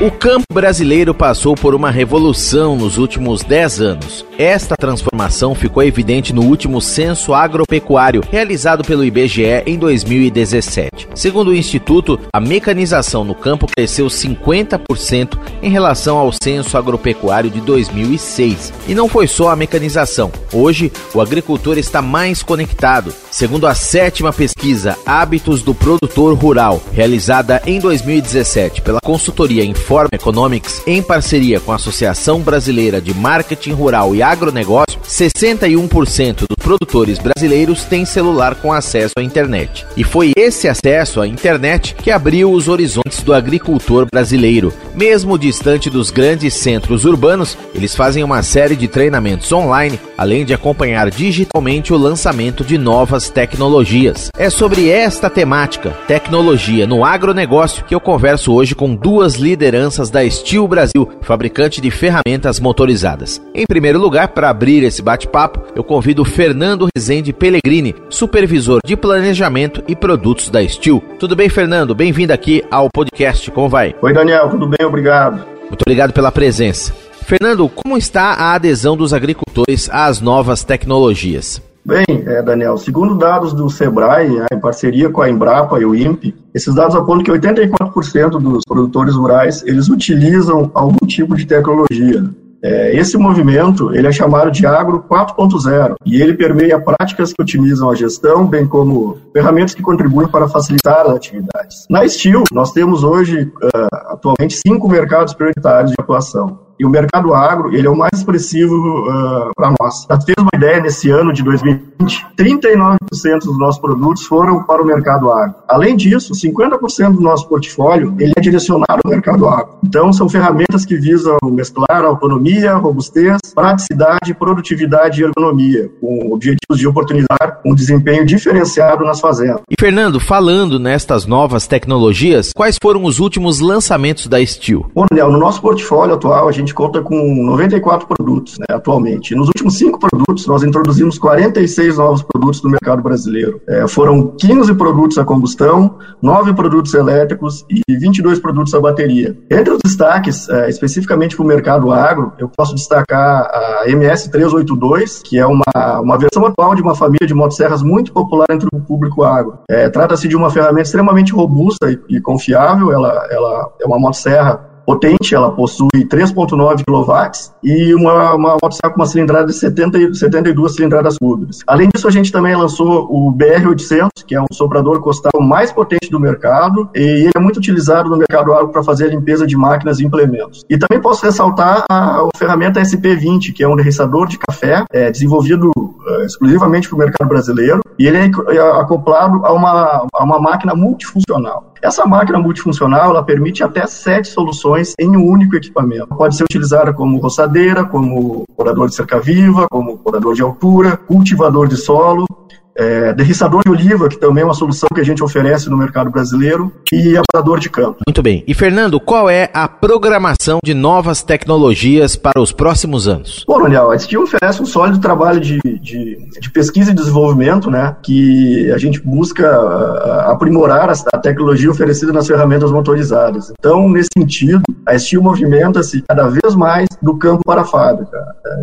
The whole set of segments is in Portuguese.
O campo brasileiro passou por uma revolução nos últimos 10 anos. Esta transformação ficou evidente no último censo agropecuário realizado pelo IBGE em 2017. Segundo o Instituto, a mecanização no campo cresceu 50% em relação ao censo agropecuário de 2006. E não foi só a mecanização. Hoje, o agricultor está mais conectado. Segundo a sétima pesquisa Hábitos do Produtor Rural, realizada em 2017 pela consultoria Informa Informa Economics, em parceria com a Associação Brasileira de Marketing Rural e Agronegócio, 61% dos produtores brasileiros têm celular com acesso à internet. E foi esse acesso à internet que abriu os horizontes do agricultor brasileiro. Mesmo distante dos grandes centros urbanos, eles fazem uma série de treinamentos online, além de acompanhar digitalmente o lançamento de novas tecnologias. É sobre esta temática, tecnologia no agronegócio, que eu converso hoje com duas lideranças da Steel Brasil, fabricante de ferramentas motorizadas. Em primeiro lugar, para abrir esse bate-papo, eu convido o Fernando Rezende Pellegrini, supervisor de planejamento e produtos da Steel. Tudo bem, Fernando? Bem-vindo aqui ao podcast. Como vai? Oi, Daniel. Tudo bem? Obrigado. Muito obrigado pela presença. Fernando, como está a adesão dos agricultores às novas tecnologias? Bem, é, Daniel, segundo dados do Sebrae, né, em parceria com a Embrapa e o INPE, esses dados apontam que 84% dos produtores rurais eles utilizam algum tipo de tecnologia. É, esse movimento ele é chamado de Agro 4.0 e ele permeia práticas que otimizam a gestão, bem como ferramentas que contribuem para facilitar as atividades. Na Steel, nós temos hoje, uh, atualmente, cinco mercados prioritários de atuação. E o mercado agro, ele é o mais expressivo uh, para nós. Para ter uma ideia, nesse ano de 2020, 39% dos nossos produtos foram para o mercado agro. Além disso, 50% do nosso portfólio, ele é direcionado ao mercado agro. Então, são ferramentas que visam mesclar autonomia, robustez, praticidade, produtividade e ergonomia, com objetivos de oportunizar um desempenho diferenciado nas fazendas. E Fernando, falando nestas novas tecnologias, quais foram os últimos lançamentos da Steel? Bom, Daniel, no nosso portfólio atual, a gente conta com 94 produtos né, atualmente. Nos últimos cinco produtos, nós introduzimos 46 novos produtos no mercado brasileiro. É, foram 15 produtos a combustão, 9 produtos elétricos e 22 produtos a bateria. Entre os destaques, é, especificamente para o mercado agro, eu posso destacar a MS382, que é uma, uma versão atual de uma família de motosserras muito popular entre o público agro. É, Trata-se de uma ferramenta extremamente robusta e, e confiável, ela, ela é uma motosserra potente, ela possui 3.9 kW e uma, uma com uma cilindrada de 70, 72 cilindradas cúbicas. Além disso, a gente também lançou o BR-800, que é um soprador costal mais potente do mercado e ele é muito utilizado no mercado agro para fazer a limpeza de máquinas e implementos. E também posso ressaltar a, a ferramenta SP20, que é um derriçador de café é, desenvolvido uh, exclusivamente para o mercado brasileiro e ele é, é acoplado a uma, a uma máquina multifuncional. Essa máquina multifuncional ela permite até sete soluções em um único equipamento. Pode ser utilizada como roçadeira, como porador de cerca viva, como porador de altura, cultivador de solo, é, derriçador de oliva, que também é uma solução que a gente oferece no mercado brasileiro, e abatador de campo. Muito bem. E Fernando, qual é a programação de novas tecnologias para os próximos anos? Bom, Daniel, a STIL oferece um sólido trabalho de, de, de, pesquisa e desenvolvimento, né, que a gente busca uh, aprimorar a, tecnologia oferecida nas ferramentas motorizadas. Então, nesse sentido, a STIL movimenta-se cada vez mais do campo para a fábrica.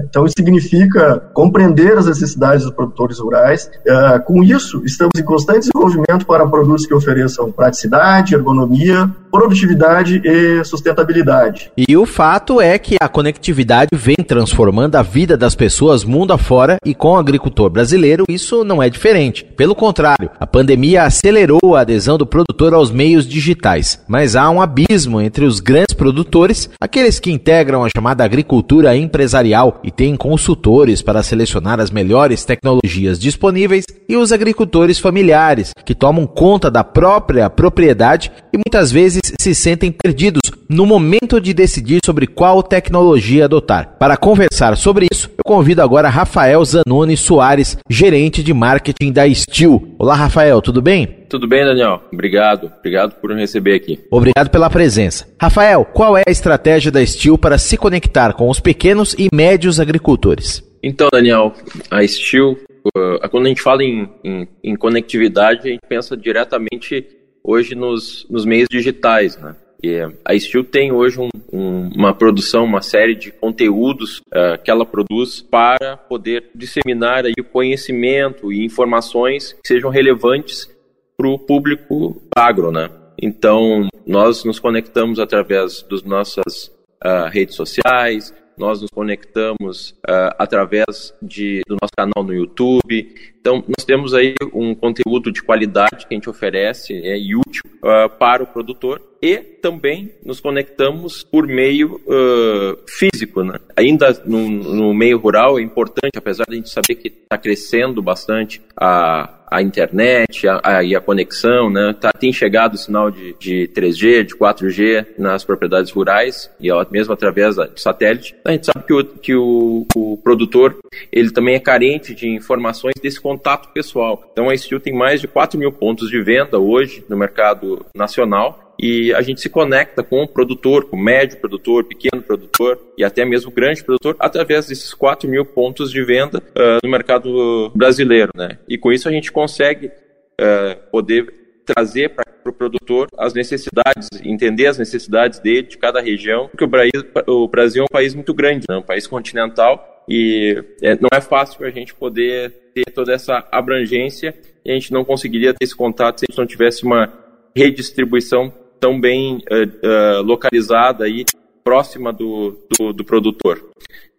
Então, isso significa compreender as necessidades dos produtores rurais, ah, com isso, estamos em constante desenvolvimento para produtos que ofereçam praticidade, ergonomia, produtividade e sustentabilidade. E o fato é que a conectividade vem transformando a vida das pessoas mundo afora e com o agricultor brasileiro isso não é diferente. Pelo contrário, a pandemia acelerou a adesão do produtor aos meios digitais, mas há um abismo entre os grandes produtores, aqueles que integram a chamada agricultura empresarial e têm consultores para selecionar as melhores tecnologias disponíveis, e os agricultores familiares, que tomam conta da própria propriedade e muitas vezes se sentem perdidos no momento de decidir sobre qual tecnologia adotar. Para conversar sobre isso, eu convido agora Rafael Zanoni Soares, gerente de marketing da Steel. Olá, Rafael, tudo bem? Tudo bem, Daniel. Obrigado. Obrigado por me receber aqui. Obrigado pela presença. Rafael, qual é a estratégia da Steel para se conectar com os pequenos e médios agricultores? Então, Daniel, a Steel, uh, quando a gente fala em, em, em conectividade, a gente pensa diretamente hoje nos, nos meios digitais, né? E a Steel tem hoje um, um, uma produção, uma série de conteúdos uh, que ela produz para poder disseminar aí o conhecimento e informações que sejam relevantes para o público agro, né? Então, nós nos conectamos através das nossas uh, redes sociais, nós nos conectamos uh, através de, do nosso canal no YouTube. Então, nós temos aí um conteúdo de qualidade que a gente oferece é, e útil uh, para o produtor e também nos conectamos por meio uh, físico. Né? Ainda no, no, meio rural é importante, apesar de a gente saber que está crescendo bastante a, a internet a, a, e a conexão, né? Tá, tem chegado o sinal de, de 3G, de 4G nas propriedades rurais e mesmo através de satélite. A gente sabe que o, que o, o produtor ele também é carente de informações desse contato pessoal. Então a Steel tem mais de 4 mil pontos de venda hoje no mercado nacional e a gente se conecta com o produtor, com o médio produtor, pequeno produtor e até mesmo grande produtor através desses 4 mil pontos de venda uh, no mercado brasileiro, né? E com isso a gente consegue uh, poder trazer para o pro produtor as necessidades, entender as necessidades dele, de cada região, porque o Brasil, o Brasil é um país muito grande, né? um país continental, e é, não é fácil a gente poder ter toda essa abrangência e a gente não conseguiria ter esse contato se a gente não tivesse uma redistribuição tão bem uh, uh, localizada aí, próxima do, do, do, produtor.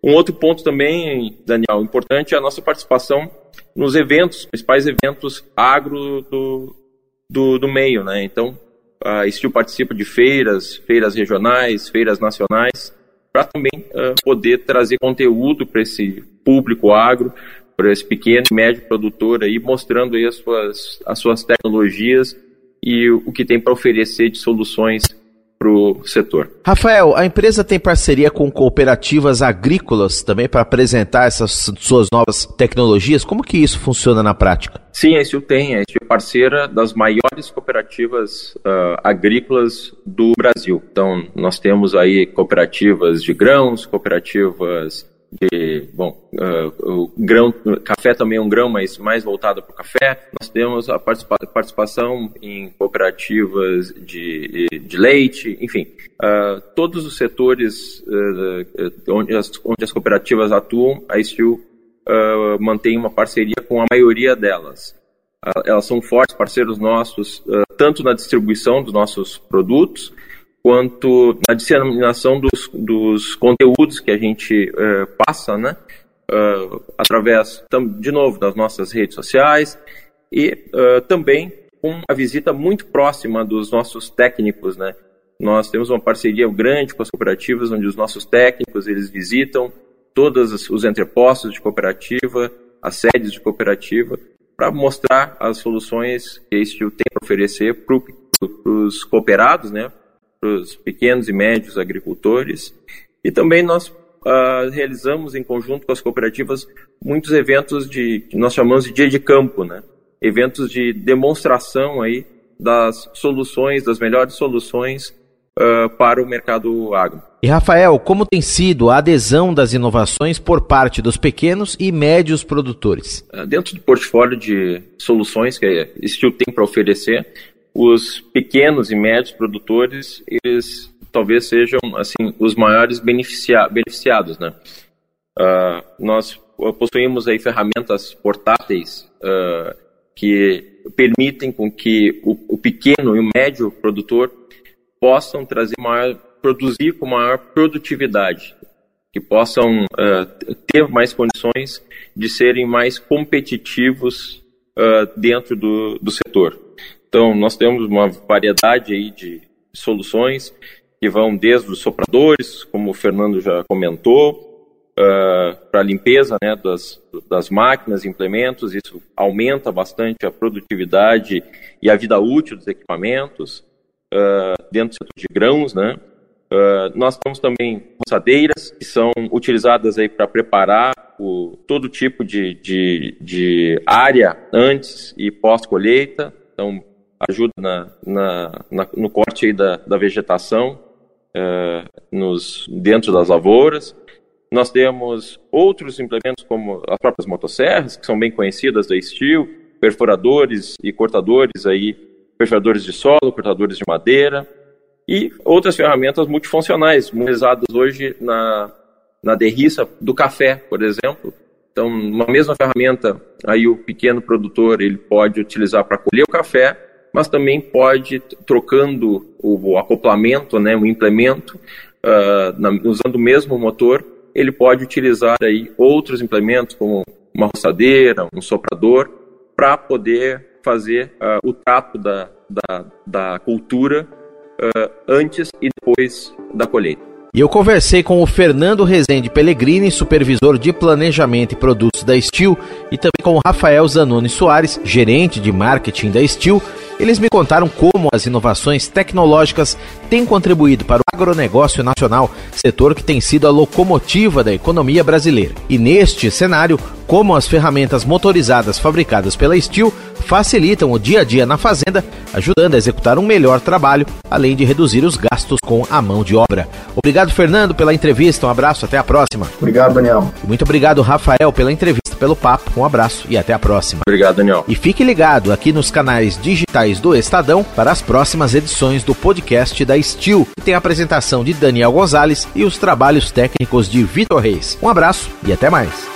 Um outro ponto também, Daniel, importante é a nossa participação nos eventos, principais eventos agro do, do, do meio, né? Então, a Steel participa de feiras, feiras regionais, feiras nacionais, para também uh, poder trazer conteúdo para esse público agro, para esse pequeno e médio produtor aí, mostrando aí as suas, as suas tecnologias e o que tem para oferecer de soluções para o setor. Rafael, a empresa tem parceria com cooperativas agrícolas também para apresentar essas suas novas tecnologias. Como que isso funciona na prática? Sim, a STU tem. A STU é parceira das maiores cooperativas uh, agrícolas do Brasil. Então, nós temos aí cooperativas de grãos, cooperativas de, bom, uh, grão, café também é um grão, mas mais voltado para o café. Nós temos a participa participação em cooperativas de, de leite, enfim, uh, todos os setores uh, onde, as, onde as cooperativas atuam, a Steel mantém uma parceria com a maioria delas. elas são fortes parceiros nossos, tanto na distribuição dos nossos produtos, quanto na disseminação dos, dos conteúdos que a gente uh, passa, né? Uh, através, de novo, das nossas redes sociais e uh, também com a visita muito próxima dos nossos técnicos, né? Nós temos uma parceria grande com as cooperativas, onde os nossos técnicos eles visitam todos os entrepostos de cooperativa, as sedes de cooperativa, para mostrar as soluções que a Steel tem para oferecer para os cooperados, né? Para os pequenos e médios agricultores. E também nós uh, realizamos em conjunto com as cooperativas muitos eventos de que nós chamamos de dia de campo, né? Eventos de demonstração aí das soluções, das melhores soluções uh, para o mercado agro. E Rafael, como tem sido a adesão das inovações por parte dos pequenos e médios produtores? Uh, dentro do portfólio de soluções que a Steel tem para oferecer, os pequenos e médios produtores, eles talvez sejam assim os maiores beneficia beneficiados, né? Uh, nós possuímos aí ferramentas portáteis uh, que permitem com que o, o, pequeno e o médio produtor possam trazer maior, produzir com maior produtividade, que possam uh, ter mais condições de serem mais competitivos dentro do, do setor. Então, nós temos uma variedade aí de soluções que vão desde os sopradores, como o Fernando já comentou, uh, para a limpeza né, das, das máquinas, implementos, isso aumenta bastante a produtividade e a vida útil dos equipamentos, uh, dentro do setor de grãos, né? Uh, nós temos também roçadeiras que são utilizadas aí para preparar o, todo tipo de, de, de área antes e pós-colheita. Então, ajuda na, na, na, no corte da, da vegetação uh, nos, dentro das lavouras. Nós temos outros implementos como as próprias motosserras, que são bem conhecidas da Steel, perfuradores e cortadores aí, perfuradores de solo, cortadores de madeira. e outras ferramentas multifuncionais, utilizadas hoje na, na derriça do café, por exemplo. Então, uma mesma ferramenta, aí o pequeno produtor ele pode utilizar para colher o café, mas também pode, trocando o, o acoplamento, né, o implemento, uh, na, usando o mesmo motor, ele pode utilizar aí outros implementos, como uma roçadeira, um soprador, para poder fazer uh, o trato da, da, da cultura uh, antes e depois da colheita. E eu conversei com o Fernando Rezende Pellegrini, supervisor de planejamento e produtos da Steel, e também com o Rafael Zanoni Soares, gerente de marketing da Steel. Eles me contaram como as inovações tecnológicas têm contribuído para agronegócio nacional, setor que tem sido a locomotiva da economia brasileira. E neste cenário, como as ferramentas motorizadas fabricadas pela Steel facilitam o dia a dia na fazenda, ajudando a executar um melhor trabalho, além de reduzir os gastos com a mão de obra. Obrigado, Fernando, pela entrevista. Um abraço, até a próxima. Obrigado, Daniel. Muito obrigado, Rafael, pela entrevista, pelo papo. Um abraço e até a próxima. Obrigado, Daniel. E fique ligado aqui nos canais digitais do Estadão para as próximas edições do podcast da Steel, que tem a apresentação de Daniel Gonzalez e os trabalhos técnicos de Vitor Reis. Um abraço e até mais.